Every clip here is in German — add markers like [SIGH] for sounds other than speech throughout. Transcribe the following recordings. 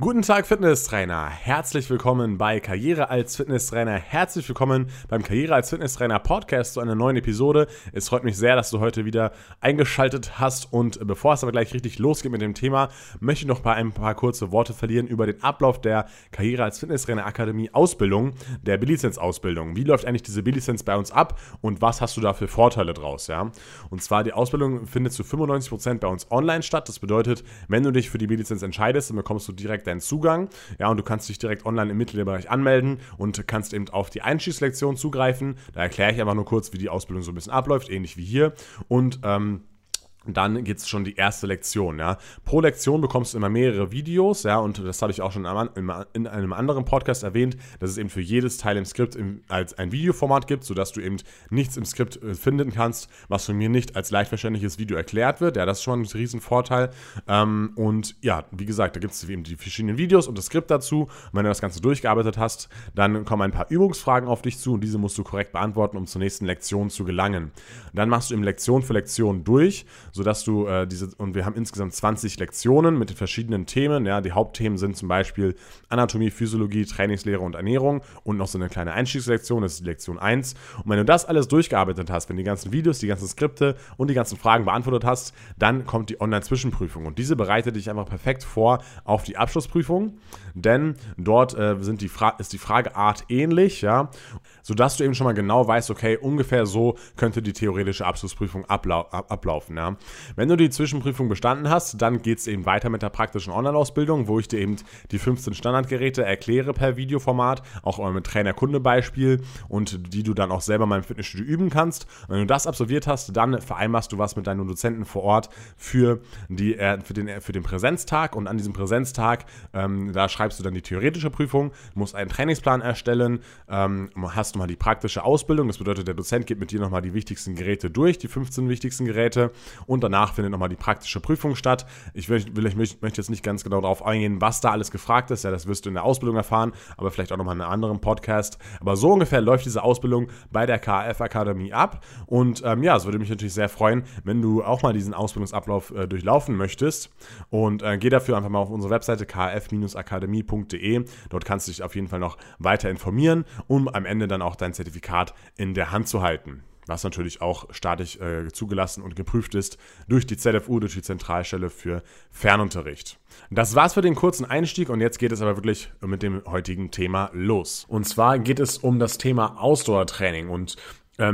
Guten Tag, Fitnesstrainer. Herzlich willkommen bei Karriere als Fitnesstrainer. Herzlich willkommen beim Karriere als Fitnesstrainer Podcast zu einer neuen Episode. Es freut mich sehr, dass du heute wieder eingeschaltet hast. Und bevor es aber gleich richtig losgeht mit dem Thema, möchte ich noch ein paar kurze Worte verlieren über den Ablauf der Karriere als Fitnesstrainer Akademie Ausbildung, der B-Lizenz Ausbildung. Wie läuft eigentlich diese B-Lizenz bei uns ab und was hast du da für Vorteile draus? Ja? Und zwar die Ausbildung findet zu 95% bei uns online statt. Das bedeutet, wenn du dich für die B-Lizenz entscheidest, dann bekommst du direkt deinen Zugang. Ja, und du kannst dich direkt online im Mitgliederbereich anmelden und kannst eben auf die Einstiegslektion zugreifen. Da erkläre ich einfach nur kurz, wie die Ausbildung so ein bisschen abläuft, ähnlich wie hier. Und ähm, dann geht es schon die erste Lektion. Ja. Pro Lektion bekommst du immer mehrere Videos, ja, und das habe ich auch schon in einem anderen Podcast erwähnt, dass es eben für jedes Teil im Skript als ein Videoformat gibt, sodass du eben nichts im Skript äh, finden kannst, was von mir nicht als leicht verständliches Video erklärt wird. Ja, das ist schon ein Riesenvorteil. Ähm, und ja, wie gesagt, da gibt es eben die verschiedenen Videos und das Skript dazu. Und wenn du das Ganze durchgearbeitet hast, dann kommen ein paar Übungsfragen auf dich zu und diese musst du korrekt beantworten, um zur nächsten Lektion zu gelangen. Dann machst du eben Lektion für Lektion durch sodass du äh, diese, und wir haben insgesamt 20 Lektionen mit den verschiedenen Themen. Ja, die Hauptthemen sind zum Beispiel Anatomie, Physiologie, Trainingslehre und Ernährung und noch so eine kleine Einstiegslektion, das ist Lektion 1. Und wenn du das alles durchgearbeitet hast, wenn die ganzen Videos, die ganzen Skripte und die ganzen Fragen beantwortet hast, dann kommt die Online-Zwischenprüfung. Und diese bereitet dich einfach perfekt vor auf die Abschlussprüfung, denn dort äh, sind die ist die Frageart ähnlich, ja, sodass du eben schon mal genau weißt, okay, ungefähr so könnte die theoretische Abschlussprüfung ablau ablaufen. Ja. Wenn du die Zwischenprüfung bestanden hast, dann geht es eben weiter mit der praktischen Online-Ausbildung, wo ich dir eben die 15 Standardgeräte erkläre per Videoformat, auch mit Trainer-Kunde-Beispiel und die du dann auch selber mal im Fitnessstudio üben kannst. wenn du das absolviert hast, dann vereinbarst du was mit deinen Dozenten vor Ort für, die, äh, für, den, für den Präsenztag und an diesem Präsenztag, ähm, da schreibst du dann die theoretische Prüfung, musst einen Trainingsplan erstellen, ähm, hast nochmal die praktische Ausbildung, das bedeutet, der Dozent geht mit dir nochmal die wichtigsten Geräte durch, die 15 wichtigsten Geräte und danach findet nochmal die praktische Prüfung statt. Ich, will, ich möchte jetzt nicht ganz genau darauf eingehen, was da alles gefragt ist. Ja, das wirst du in der Ausbildung erfahren, aber vielleicht auch nochmal in einem anderen Podcast. Aber so ungefähr läuft diese Ausbildung bei der KF Akademie ab. Und ähm, ja, es würde mich natürlich sehr freuen, wenn du auch mal diesen Ausbildungsablauf äh, durchlaufen möchtest. Und äh, geh dafür einfach mal auf unsere Webseite kf-akademie.de. Dort kannst du dich auf jeden Fall noch weiter informieren, um am Ende dann auch dein Zertifikat in der Hand zu halten was natürlich auch staatlich äh, zugelassen und geprüft ist durch die ZFU, durch die Zentralstelle für Fernunterricht. Das war's für den kurzen Einstieg und jetzt geht es aber wirklich mit dem heutigen Thema los. Und zwar geht es um das Thema Ausdauertraining und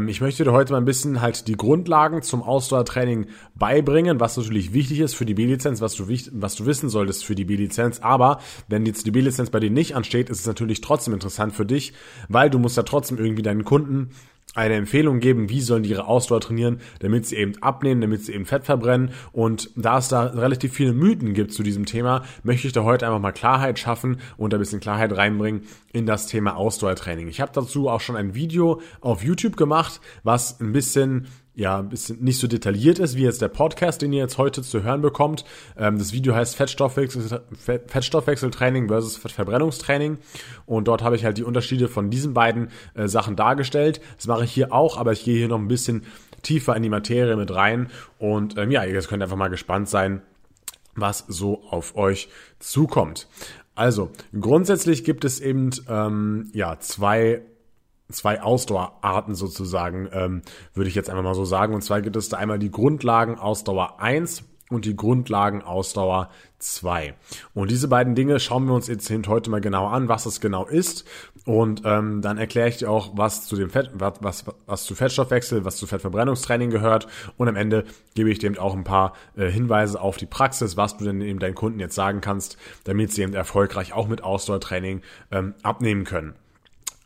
ich möchte dir heute mal ein bisschen halt die Grundlagen zum Ausdauertraining beibringen, was natürlich wichtig ist für die B-Lizenz, was du, was du wissen solltest für die B-Lizenz. Aber wenn jetzt die B-Lizenz bei dir nicht ansteht, ist es natürlich trotzdem interessant für dich, weil du musst ja trotzdem irgendwie deinen Kunden eine Empfehlung geben, wie sollen die ihre Ausdauer trainieren, damit sie eben abnehmen, damit sie eben Fett verbrennen. Und da es da relativ viele Mythen gibt zu diesem Thema, möchte ich da heute einfach mal Klarheit schaffen und ein bisschen Klarheit reinbringen in das Thema Ausdauertraining. Ich habe dazu auch schon ein Video auf YouTube gemacht, was ein bisschen ja, ein bisschen nicht so detailliert ist, wie jetzt der Podcast, den ihr jetzt heute zu hören bekommt. Ähm, das Video heißt Fettstoffwechsel, Fettstoffwechseltraining versus Fettverbrennungstraining. Und dort habe ich halt die Unterschiede von diesen beiden äh, Sachen dargestellt. Das mache ich hier auch, aber ich gehe hier noch ein bisschen tiefer in die Materie mit rein. Und ähm, ja, ihr könnt einfach mal gespannt sein, was so auf euch zukommt. Also, grundsätzlich gibt es eben ähm, ja zwei zwei Ausdauerarten sozusagen, ähm, würde ich jetzt einfach mal so sagen. Und zwar gibt es da einmal die Grundlagen Ausdauer 1 und die Grundlagen Ausdauer 2. Und diese beiden Dinge schauen wir uns jetzt heute mal genau an, was es genau ist. Und ähm, dann erkläre ich dir auch, was zu dem Fett, was, was, was zu Fettstoffwechsel, was zu Fettverbrennungstraining gehört. Und am Ende gebe ich dir eben auch ein paar äh, Hinweise auf die Praxis, was du denn eben deinen Kunden jetzt sagen kannst, damit sie eben erfolgreich auch mit Ausdauertraining ähm, abnehmen können.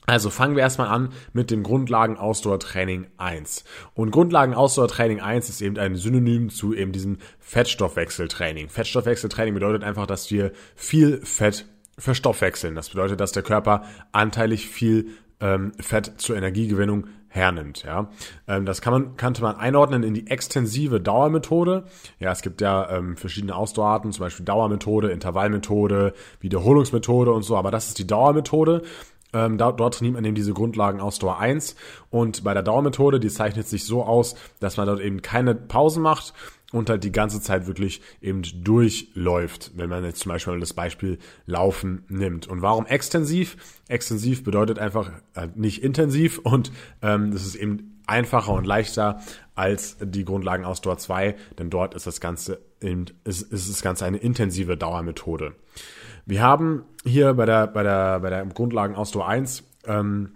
Also fangen wir erstmal an mit dem Grundlagen-Ausdauertraining 1. Und Grundlagen-Ausdauertraining 1 ist eben ein Synonym zu eben diesem Fettstoffwechseltraining. Fettstoffwechseltraining bedeutet einfach, dass wir viel Fett verstoffwechseln. Das bedeutet, dass der Körper anteilig viel ähm, Fett zur Energiegewinnung hernimmt. Ja, ähm, das kann man kannte man einordnen in die extensive Dauermethode. Ja, es gibt ja ähm, verschiedene Ausdauerarten, zum Beispiel Dauermethode, Intervallmethode, Wiederholungsmethode und so. Aber das ist die Dauermethode ähm, dort, dort trainiert man eben diese Grundlagen Ausdauer 1. Und bei der Dauermethode, die zeichnet sich so aus, dass man dort eben keine Pausen macht und halt die ganze Zeit wirklich eben durchläuft, wenn man jetzt zum Beispiel das Beispiel Laufen nimmt. Und warum extensiv? Extensiv bedeutet einfach äh, nicht intensiv und ähm, das ist eben einfacher und leichter als die Grundlagenausdauer 2, denn dort ist das Ganze eben, ist, ist das Ganze eine intensive Dauermethode. Wir haben hier bei der, bei der, bei der Grundlagenausdauer 1 ähm,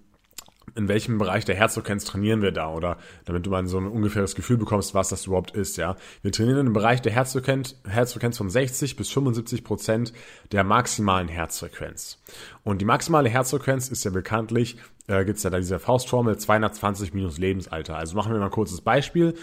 in welchem Bereich der Herzfrequenz trainieren wir da oder damit du mal so ein ungefähres Gefühl bekommst, was das überhaupt ist, ja. Wir trainieren im Bereich der Herzfrequenz, Herzfrequenz von 60 bis 75 Prozent der maximalen Herzfrequenz. Und die maximale Herzfrequenz ist ja bekanntlich, äh, gibt es ja da diese Faustformel 220 minus Lebensalter. Also machen wir mal ein kurzes Beispiel.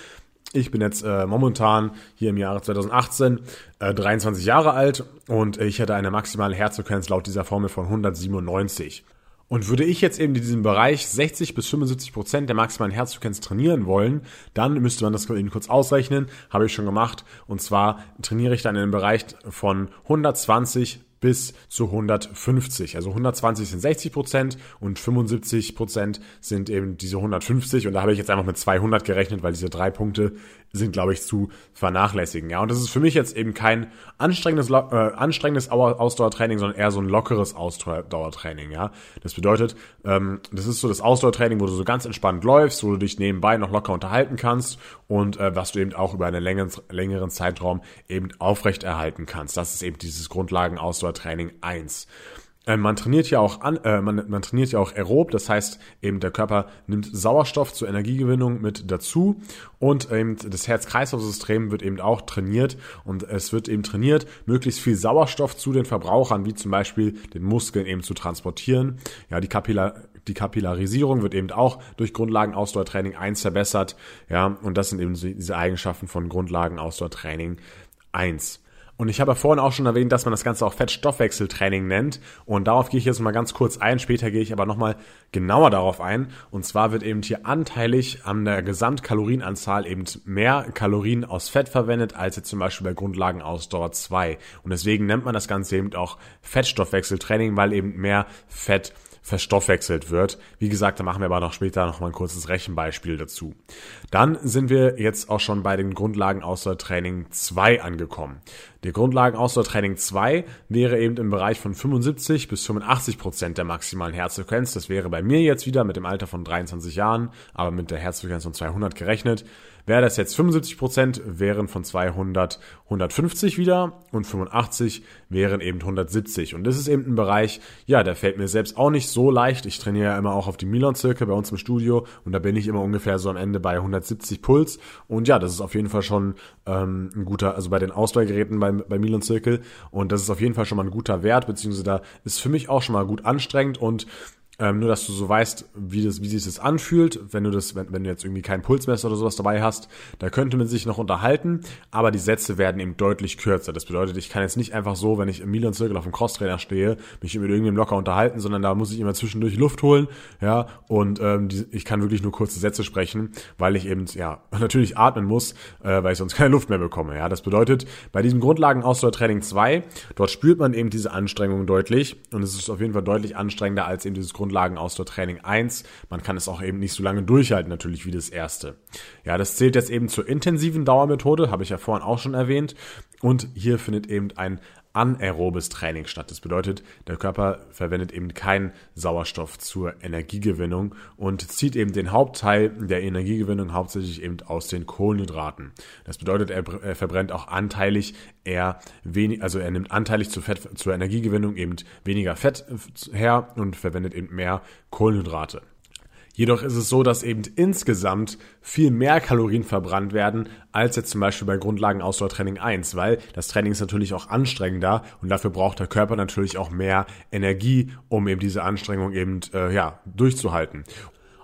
Ich bin jetzt äh, momentan hier im Jahre 2018 äh, 23 Jahre alt und ich hätte eine maximale Herzfrequenz laut dieser Formel von 197. Und würde ich jetzt eben in diesem Bereich 60 bis 75 Prozent der maximalen Herzfrequenz trainieren wollen, dann müsste man das eben kurz ausrechnen. Habe ich schon gemacht. Und zwar trainiere ich dann in einem Bereich von 120 bis zu 150. Also 120 sind 60 Prozent und 75 Prozent sind eben diese 150. Und da habe ich jetzt einfach mit 200 gerechnet, weil diese drei Punkte sind, glaube ich, zu vernachlässigen. Ja, und das ist für mich jetzt eben kein anstrengendes, äh, anstrengendes Ausdauertraining, sondern eher so ein lockeres Ausdauertraining. Ja, das bedeutet, ähm, das ist so das Ausdauertraining, wo du so ganz entspannt läufst, wo du dich nebenbei noch locker unterhalten kannst und äh, was du eben auch über einen längeren, längeren Zeitraum eben aufrechterhalten kannst. Das ist eben dieses Grundlagen-Ausdauertraining 1. Äh, man trainiert ja auch an, äh, man, man trainiert ja auch aerob, das heißt eben der Körper nimmt Sauerstoff zur Energiegewinnung mit dazu und eben das Herz-Kreislauf-System wird eben auch trainiert und es wird eben trainiert, möglichst viel Sauerstoff zu den Verbrauchern, wie zum Beispiel den Muskeln eben zu transportieren. Ja, die Kapillar die Kapillarisierung wird eben auch durch Grundlagenausdauertraining 1 verbessert. Ja, und das sind eben diese Eigenschaften von Grundlagenausdauertraining 1. Und ich habe ja vorhin auch schon erwähnt, dass man das Ganze auch Fettstoffwechseltraining nennt. Und darauf gehe ich jetzt mal ganz kurz ein. Später gehe ich aber nochmal genauer darauf ein. Und zwar wird eben hier anteilig an der Gesamtkalorienanzahl eben mehr Kalorien aus Fett verwendet, als jetzt zum Beispiel bei Grundlagenausdauer 2. Und deswegen nennt man das Ganze eben auch Fettstoffwechseltraining, weil eben mehr Fett verstoffwechselt wird. Wie gesagt, da machen wir aber noch später noch mal ein kurzes Rechenbeispiel dazu. Dann sind wir jetzt auch schon bei den Grundlagen Ausdauertraining 2 angekommen. Der Grundlagen Ausdauertraining 2 wäre eben im Bereich von 75 bis 85 Prozent der maximalen Herzfrequenz. Das wäre bei mir jetzt wieder mit dem Alter von 23 Jahren, aber mit der Herzfrequenz von 200 gerechnet. Wäre das jetzt 75 Prozent, wären von 200 150 wieder und 85 wären eben 170. Und das ist eben ein Bereich, ja, der fällt mir selbst auch nicht so leicht. Ich trainiere ja immer auch auf die Milan-Zirkel bei uns im Studio und da bin ich immer ungefähr so am Ende bei 170 Puls. Und ja, das ist auf jeden Fall schon ähm, ein guter, also bei den Ausdauergeräten beim, bei Milan-Zirkel und das ist auf jeden Fall schon mal ein guter Wert, beziehungsweise da ist für mich auch schon mal gut anstrengend und ähm, nur, dass du so weißt, wie, das, wie sich das anfühlt, wenn du das, wenn, wenn du jetzt irgendwie kein Pulsmesser oder sowas dabei hast, da könnte man sich noch unterhalten, aber die Sätze werden eben deutlich kürzer. Das bedeutet, ich kann jetzt nicht einfach so, wenn ich im Milan Circle auf dem Crosstrainer stehe, mich mit irgendjemandem locker unterhalten, sondern da muss ich immer zwischendurch Luft holen, ja, und ähm, die, ich kann wirklich nur kurze Sätze sprechen, weil ich eben, ja, [LAUGHS] natürlich atmen muss, äh, weil ich sonst keine Luft mehr bekomme, ja. Das bedeutet, bei diesem Grundlagen-Ausdauertraining 2, dort spürt man eben diese Anstrengung deutlich und es ist auf jeden Fall deutlich anstrengender als eben dieses Grundlagen-Ausdauertraining 1. Man kann es auch eben nicht so lange durchhalten, natürlich wie das erste. Ja, das zählt jetzt eben zur intensiven Dauermethode, habe ich ja vorhin auch schon erwähnt. Und hier findet eben ein anaerobes Training statt. Das bedeutet, der Körper verwendet eben keinen Sauerstoff zur Energiegewinnung und zieht eben den Hauptteil der Energiegewinnung hauptsächlich eben aus den Kohlenhydraten. Das bedeutet, er, er verbrennt auch anteilig eher wenig, also er nimmt anteilig zur, Fett, zur Energiegewinnung eben weniger Fett her und verwendet eben mehr Kohlenhydrate. Jedoch ist es so, dass eben insgesamt viel mehr Kalorien verbrannt werden, als jetzt zum Beispiel bei Grundlagenausdauertraining 1, weil das Training ist natürlich auch anstrengender und dafür braucht der Körper natürlich auch mehr Energie, um eben diese Anstrengung eben äh, ja, durchzuhalten.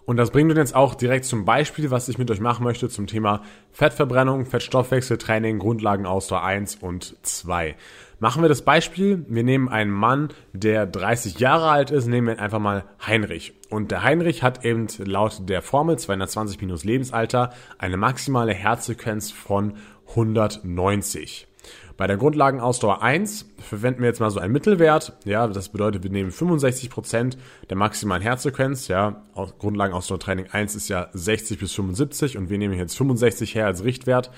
Und das bringt uns jetzt auch direkt zum Beispiel, was ich mit euch machen möchte zum Thema Fettverbrennung, Fettstoffwechseltraining, Grundlagenausdauer 1 und 2. Machen wir das Beispiel. Wir nehmen einen Mann, der 30 Jahre alt ist, nehmen wir einfach mal Heinrich. Und der Heinrich hat eben laut der Formel 220 minus Lebensalter eine maximale Herzfrequenz von 190. Bei der Grundlagenausdauer 1 verwenden wir jetzt mal so einen Mittelwert. Ja, das bedeutet, wir nehmen 65 Prozent der maximalen Herzfrequenz. Ja, Grundlagenausdauertraining 1 ist ja 60 bis 75 und wir nehmen jetzt 65 her als Richtwert.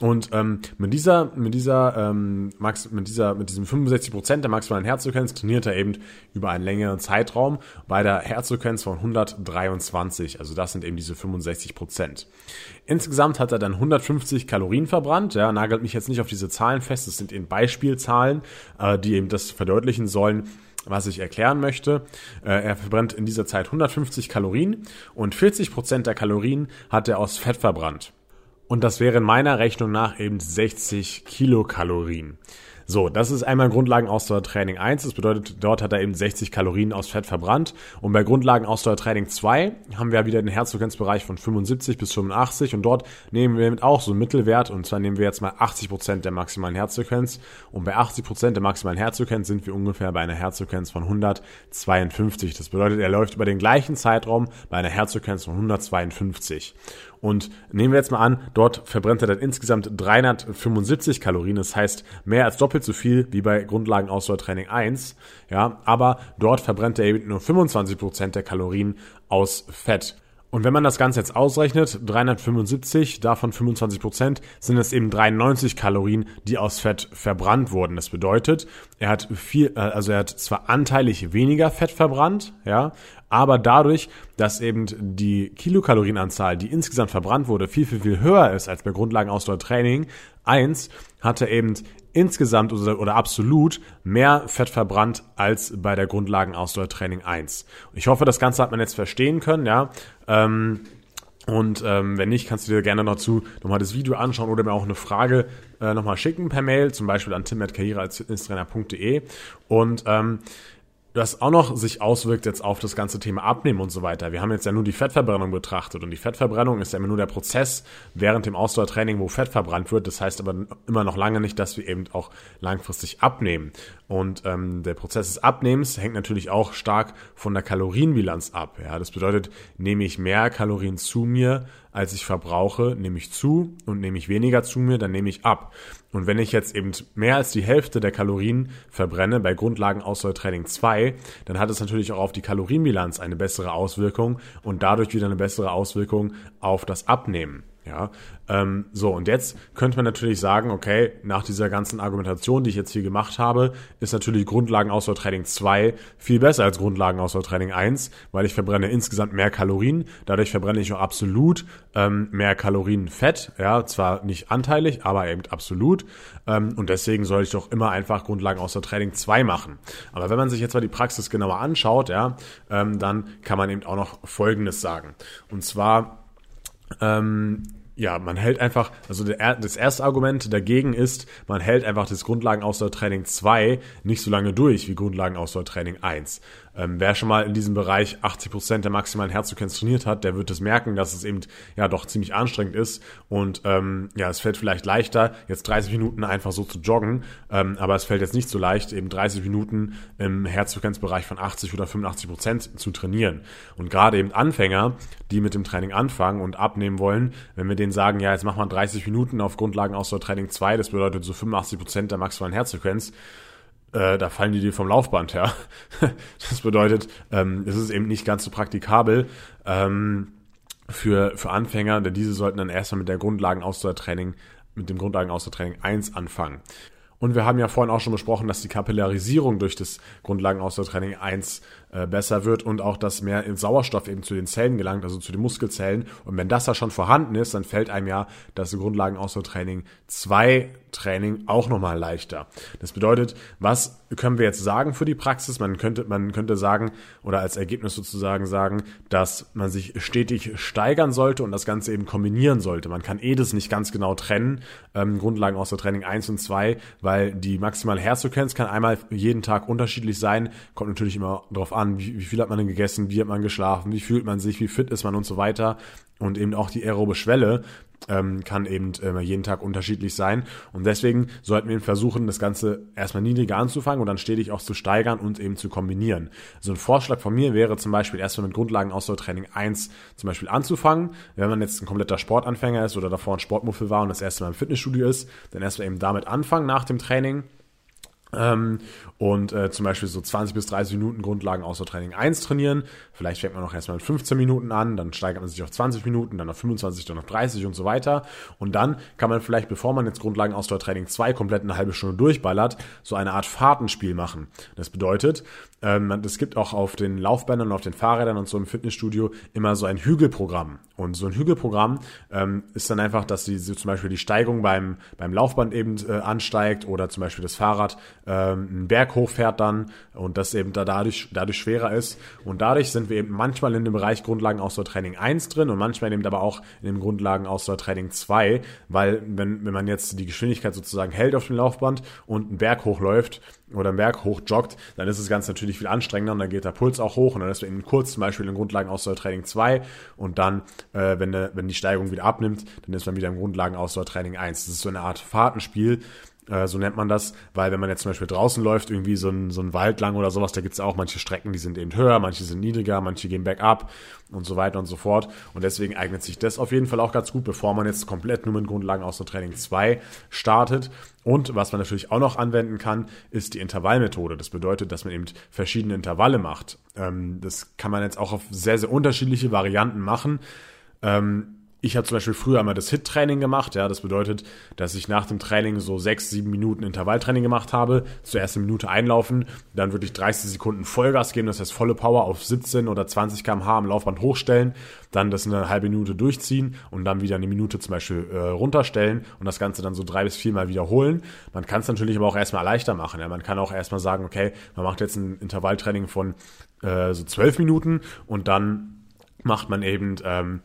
Und ähm, mit dieser, mit dieser, ähm, Max, mit dieser, mit diesem 65 Prozent der maximalen Herzfrequenz trainiert er eben über einen längeren Zeitraum bei der Herzfrequenz von 123. Also das sind eben diese 65 Prozent. Insgesamt hat er dann 150 Kalorien verbrannt. Ja, nagelt mich jetzt nicht auf diese Zahlen fest. Das sind eben Beispielzahlen, äh, die eben das verdeutlichen sollen was ich erklären möchte. Äh, er verbrennt in dieser Zeit 150 Kalorien und 40 Prozent der Kalorien hat er aus Fett verbrannt. Und das wären meiner Rechnung nach eben 60 Kilokalorien. So, das ist einmal Grundlagenausdauertraining 1. Das bedeutet, dort hat er eben 60 Kalorien aus Fett verbrannt. Und bei Grundlagenausdauertraining 2 haben wir wieder den Herzfrequenzbereich von 75 bis 85. Und dort nehmen wir auch so einen Mittelwert. Und zwar nehmen wir jetzt mal 80 Prozent der maximalen Herzfrequenz. Und bei 80 Prozent der maximalen Herzfrequenz sind wir ungefähr bei einer Herzfrequenz von 152. Das bedeutet, er läuft über den gleichen Zeitraum bei einer Herzfrequenz von 152. Und nehmen wir jetzt mal an, dort verbrennt er dann insgesamt 375 Kalorien. Das heißt, mehr als doppelt so viel wie bei Grundlagenausdauertraining 1. Ja, aber dort verbrennt er eben nur 25 Prozent der Kalorien aus Fett. Und wenn man das Ganze jetzt ausrechnet, 375, davon 25 Prozent, sind es eben 93 Kalorien, die aus Fett verbrannt wurden. Das bedeutet, er hat viel, äh, also er hat zwar anteilig weniger Fett verbrannt, ja, aber dadurch, dass eben die Kilokalorienanzahl, die insgesamt verbrannt wurde, viel, viel, viel höher ist als bei Grundlagenausdauertraining 1, hat er eben insgesamt oder, oder absolut mehr Fett verbrannt als bei der Grundlagenausdauertraining 1. Ich hoffe, das Ganze hat man jetzt verstehen können, ja. Ähm, und ähm, wenn nicht, kannst du dir gerne dazu nochmal das Video anschauen oder mir auch eine Frage äh, nochmal schicken per Mail, zum Beispiel an tim.karriere als Fitnesstrainer.de. Und ähm, das auch noch sich auswirkt jetzt auf das ganze Thema Abnehmen und so weiter. Wir haben jetzt ja nur die Fettverbrennung betrachtet und die Fettverbrennung ist ja immer nur der Prozess während dem Ausdauertraining, wo Fett verbrannt wird. Das heißt aber immer noch lange nicht, dass wir eben auch langfristig abnehmen. Und ähm, der Prozess des Abnehmens hängt natürlich auch stark von der Kalorienbilanz ab. Ja, das bedeutet, nehme ich mehr Kalorien zu mir, als ich verbrauche, nehme ich zu und nehme ich weniger zu mir, dann nehme ich ab. Und wenn ich jetzt eben mehr als die Hälfte der Kalorien verbrenne bei Grundlagenausdauertraining 2, dann hat es natürlich auch auf die Kalorienbilanz eine bessere Auswirkung und dadurch wieder eine bessere Auswirkung auf das Abnehmen. Ja, ähm, so und jetzt könnte man natürlich sagen, okay, nach dieser ganzen Argumentation, die ich jetzt hier gemacht habe, ist natürlich Grundlagenausdauertraining 2 viel besser als Grundlagenausdauertraining 1, weil ich verbrenne insgesamt mehr Kalorien, dadurch verbrenne ich auch absolut ähm, mehr Kalorien Fett, ja, zwar nicht anteilig, aber eben absolut. Ähm, und deswegen soll ich doch immer einfach Grundlagenausdauertraining 2 machen. Aber wenn man sich jetzt mal die Praxis genauer anschaut, ja, ähm, dann kann man eben auch noch Folgendes sagen. Und zwar ähm, ja, man hält einfach, also der, das erste Argument dagegen ist, man hält einfach das Grundlagenausdauertraining 2 nicht so lange durch wie Grundlagenausdauertraining 1. Ähm, wer schon mal in diesem Bereich 80 Prozent der maximalen Herzfrequenz trainiert hat, der wird es merken, dass es eben ja doch ziemlich anstrengend ist und ähm, ja, es fällt vielleicht leichter, jetzt 30 Minuten einfach so zu joggen, ähm, aber es fällt jetzt nicht so leicht, eben 30 Minuten im Herzfrequenzbereich von 80 oder 85 Prozent zu trainieren. Und gerade eben Anfänger, die mit dem Training anfangen und abnehmen wollen, wenn wir denen sagen, ja, jetzt mach mal 30 Minuten auf Grundlagen aus der Training 2, das bedeutet so 85 Prozent der maximalen Herzfrequenz, äh, da fallen die dir vom Laufband her. [LAUGHS] das bedeutet, ähm, es ist eben nicht ganz so praktikabel ähm, für, für Anfänger, denn diese sollten dann erstmal mit der Grundlagenausdauertraining, mit dem Grundlagenausdauertraining 1 anfangen. Und wir haben ja vorhin auch schon besprochen, dass die Kapillarisierung durch das Grundlagenausdauertraining 1 äh, besser wird und auch, dass mehr Sauerstoff eben zu den Zellen gelangt, also zu den Muskelzellen. Und wenn das da schon vorhanden ist, dann fällt einem ja das Grundlagenausdauertraining 2 Training auch nochmal leichter. Das bedeutet, was können wir jetzt sagen für die Praxis? Man könnte, man könnte sagen, oder als Ergebnis sozusagen sagen, dass man sich stetig steigern sollte und das Ganze eben kombinieren sollte. Man kann eh das nicht ganz genau trennen, ähm, Grundlagen aus der Training 1 und 2, weil die maximale Herzfrequenz kann einmal jeden Tag unterschiedlich sein, kommt natürlich immer darauf an, wie, wie viel hat man denn gegessen, wie hat man geschlafen, wie fühlt man sich, wie fit ist man und so weiter und eben auch die aerobe Schwelle ähm, kann eben äh, jeden Tag unterschiedlich sein. Und deswegen sollten wir versuchen, das Ganze erstmal niedriger anzufangen und dann stetig auch zu steigern und eben zu kombinieren. So ein Vorschlag von mir wäre zum Beispiel erstmal mit Grundlagen Ausdauertraining 1 zum Beispiel anzufangen. Wenn man jetzt ein kompletter Sportanfänger ist oder davor ein Sportmuffel war und das erste Mal im Fitnessstudio ist, dann erstmal eben damit anfangen nach dem Training Ähm, und äh, zum Beispiel so 20 bis 30 Minuten Grundlagen Ausdauertraining 1 trainieren. Vielleicht fängt man auch erstmal mit 15 Minuten an, dann steigert man sich auf 20 Minuten, dann auf 25, dann auf 30 und so weiter. Und dann kann man vielleicht, bevor man jetzt Grundlagen Ausdauertraining 2 komplett eine halbe Stunde durchballert, so eine Art Fahrtenspiel machen. Das bedeutet, ähm, es gibt auch auf den Laufbändern und auf den Fahrrädern und so im Fitnessstudio immer so ein Hügelprogramm. Und so ein Hügelprogramm ähm, ist dann einfach, dass die, so zum Beispiel die Steigung beim, beim Laufband eben äh, ansteigt oder zum Beispiel das Fahrrad ähm, einen Berg hochfährt dann und das eben da dadurch, dadurch schwerer ist. Und dadurch sind wir eben manchmal in dem Bereich Grundlagen-Ausdauertraining 1 drin und manchmal eben aber auch in dem Grundlagen-Ausdauertraining 2, weil wenn, wenn man jetzt die Geschwindigkeit sozusagen hält auf dem Laufband und einen Berg hochläuft, oder einen Berg hoch joggt, dann ist es ganz natürlich viel anstrengender und dann geht der Puls auch hoch und dann ist eben kurz zum Beispiel in Grundlagen-Ausdauertraining 2 und dann, äh, wenn, de, wenn die Steigung wieder abnimmt, dann ist man wieder im Grundlagen-Ausdauertraining 1. Das ist so eine Art Fahrtenspiel, so nennt man das, weil wenn man jetzt zum Beispiel draußen läuft, irgendwie so ein, so ein Wald lang oder sowas, da gibt es auch manche Strecken, die sind eben höher, manche sind niedriger, manche gehen bergab und so weiter und so fort. Und deswegen eignet sich das auf jeden Fall auch ganz gut, bevor man jetzt komplett nur mit Grundlagen aus der Training 2 startet. Und was man natürlich auch noch anwenden kann, ist die Intervallmethode. Das bedeutet, dass man eben verschiedene Intervalle macht. Ähm, das kann man jetzt auch auf sehr, sehr unterschiedliche Varianten machen. Ähm, ich habe zum Beispiel früher einmal das HIT-Training gemacht. Ja, das bedeutet, dass ich nach dem Training so sechs, sieben Minuten Intervalltraining gemacht habe. Zuerst eine Minute einlaufen, dann wirklich 30 Sekunden Vollgas geben, das heißt volle Power auf 17 oder 20 km/h am Laufband hochstellen, dann das eine halbe Minute durchziehen und dann wieder eine Minute zum Beispiel äh, runterstellen und das Ganze dann so drei bis viermal wiederholen. Man kann es natürlich aber auch erstmal leichter machen. Ja. Man kann auch erstmal sagen, okay, man macht jetzt ein Intervalltraining von äh, so zwölf Minuten und dann macht man eben ähm,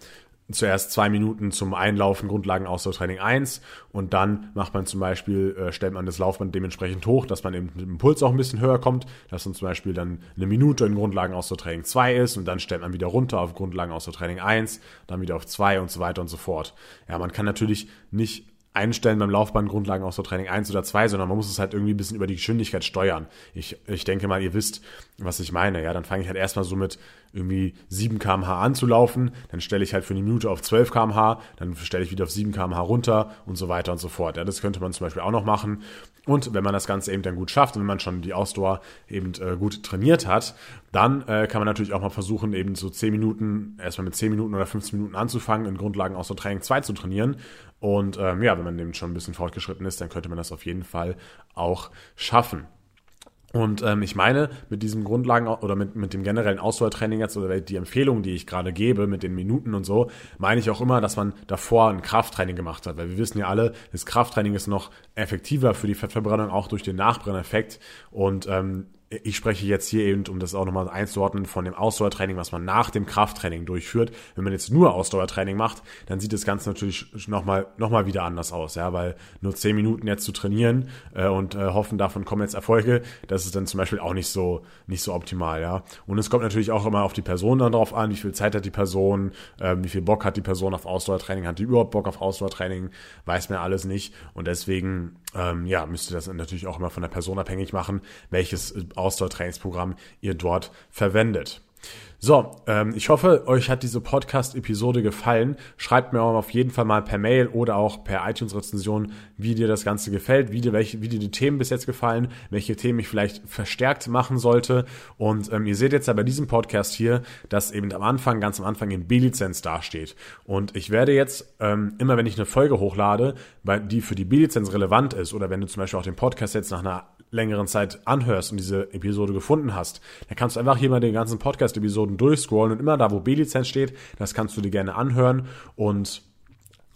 zuerst zwei Minuten zum Einlaufen Grundlagen Ausdauertraining 1 und dann macht man zum Beispiel, äh, stellt man das Laufband dementsprechend hoch, dass man eben mit dem Puls auch ein bisschen höher kommt, dass man zum Beispiel dann eine Minute in Grundlagen Ausdauertraining 2 ist und dann stellt man wieder runter auf Grundlagen Ausdauertraining 1, dann wieder auf 2 und so weiter und so fort. Ja, man kann natürlich nicht einstellen beim Laufband Grundlagen aus der Training 1 oder 2, sondern man muss es halt irgendwie ein bisschen über die Geschwindigkeit steuern. Ich, ich denke mal, ihr wisst, was ich meine. Ja, dann fange ich halt erstmal so mit irgendwie 7 kmh anzulaufen, dann stelle ich halt für eine Minute auf 12 kmh, dann stelle ich wieder auf 7 kmh runter und so weiter und so fort. Ja, das könnte man zum Beispiel auch noch machen. Und wenn man das Ganze eben dann gut schafft und wenn man schon die Ausdauer eben äh, gut trainiert hat, dann äh, kann man natürlich auch mal versuchen, eben so 10 Minuten, erstmal mit 10 Minuten oder 15 Minuten anzufangen, in Grundlagen aus der Training 2 zu trainieren. Und ähm, ja, wenn man eben schon ein bisschen fortgeschritten ist, dann könnte man das auf jeden Fall auch schaffen. Und ähm, ich meine, mit diesem Grundlagen oder mit, mit dem generellen Ausdauertraining jetzt oder die Empfehlung, die ich gerade gebe, mit den Minuten und so, meine ich auch immer, dass man davor ein Krafttraining gemacht hat. Weil wir wissen ja alle, das Krafttraining ist noch effektiver für die Fettverbrennung, auch durch den Nachbrenneffekt. Und ähm, ich spreche jetzt hier eben, um das auch nochmal einzuordnen, von dem Ausdauertraining, was man nach dem Krafttraining durchführt. Wenn man jetzt nur Ausdauertraining macht, dann sieht das Ganze natürlich nochmal noch mal wieder anders aus, ja, weil nur zehn Minuten jetzt zu trainieren äh, und äh, hoffen, davon kommen jetzt Erfolge, das ist dann zum Beispiel auch nicht so, nicht so optimal, ja. Und es kommt natürlich auch immer auf die Person dann drauf an, wie viel Zeit hat die Person, äh, wie viel Bock hat die Person auf Ausdauertraining, hat die überhaupt Bock auf Ausdauertraining, weiß man alles nicht. Und deswegen, ähm, ja, müsste das natürlich auch immer von der Person abhängig machen, welches Ausdauertrainingsprogramm ihr dort verwendet. So, ähm, ich hoffe, euch hat diese Podcast-Episode gefallen. Schreibt mir auf jeden Fall mal per Mail oder auch per iTunes-Rezension, wie dir das Ganze gefällt, wie dir, welche, wie dir die Themen bis jetzt gefallen, welche Themen ich vielleicht verstärkt machen sollte. Und ähm, ihr seht jetzt ja bei diesem Podcast hier, dass eben am Anfang, ganz am Anfang in B-Lizenz dasteht. Und ich werde jetzt ähm, immer, wenn ich eine Folge hochlade, die für die B-Lizenz relevant ist, oder wenn du zum Beispiel auch den Podcast jetzt nach einer längeren Zeit anhörst und diese Episode gefunden hast, dann kannst du einfach hier mal den ganzen Podcast-Episoden durchscrollen und immer da, wo B-Lizenz steht, das kannst du dir gerne anhören und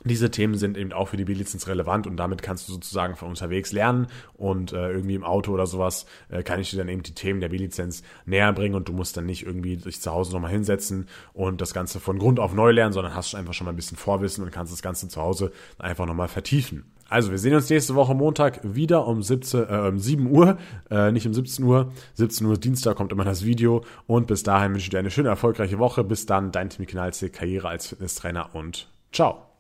diese Themen sind eben auch für die B-Lizenz relevant und damit kannst du sozusagen von unterwegs lernen und äh, irgendwie im Auto oder sowas äh, kann ich dir dann eben die Themen der B-Lizenz näher bringen und du musst dann nicht irgendwie dich zu Hause nochmal hinsetzen und das Ganze von Grund auf neu lernen, sondern hast einfach schon mal ein bisschen Vorwissen und kannst das Ganze zu Hause einfach nochmal vertiefen. Also, wir sehen uns nächste Woche Montag wieder um, 17, äh, um 7 Uhr, äh, nicht um 17 Uhr. 17 Uhr Dienstag kommt immer das Video. Und bis dahin wünsche ich dir eine schöne, erfolgreiche Woche. Bis dann, dein Timmy Knalze, Karriere als Fitnesstrainer und ciao.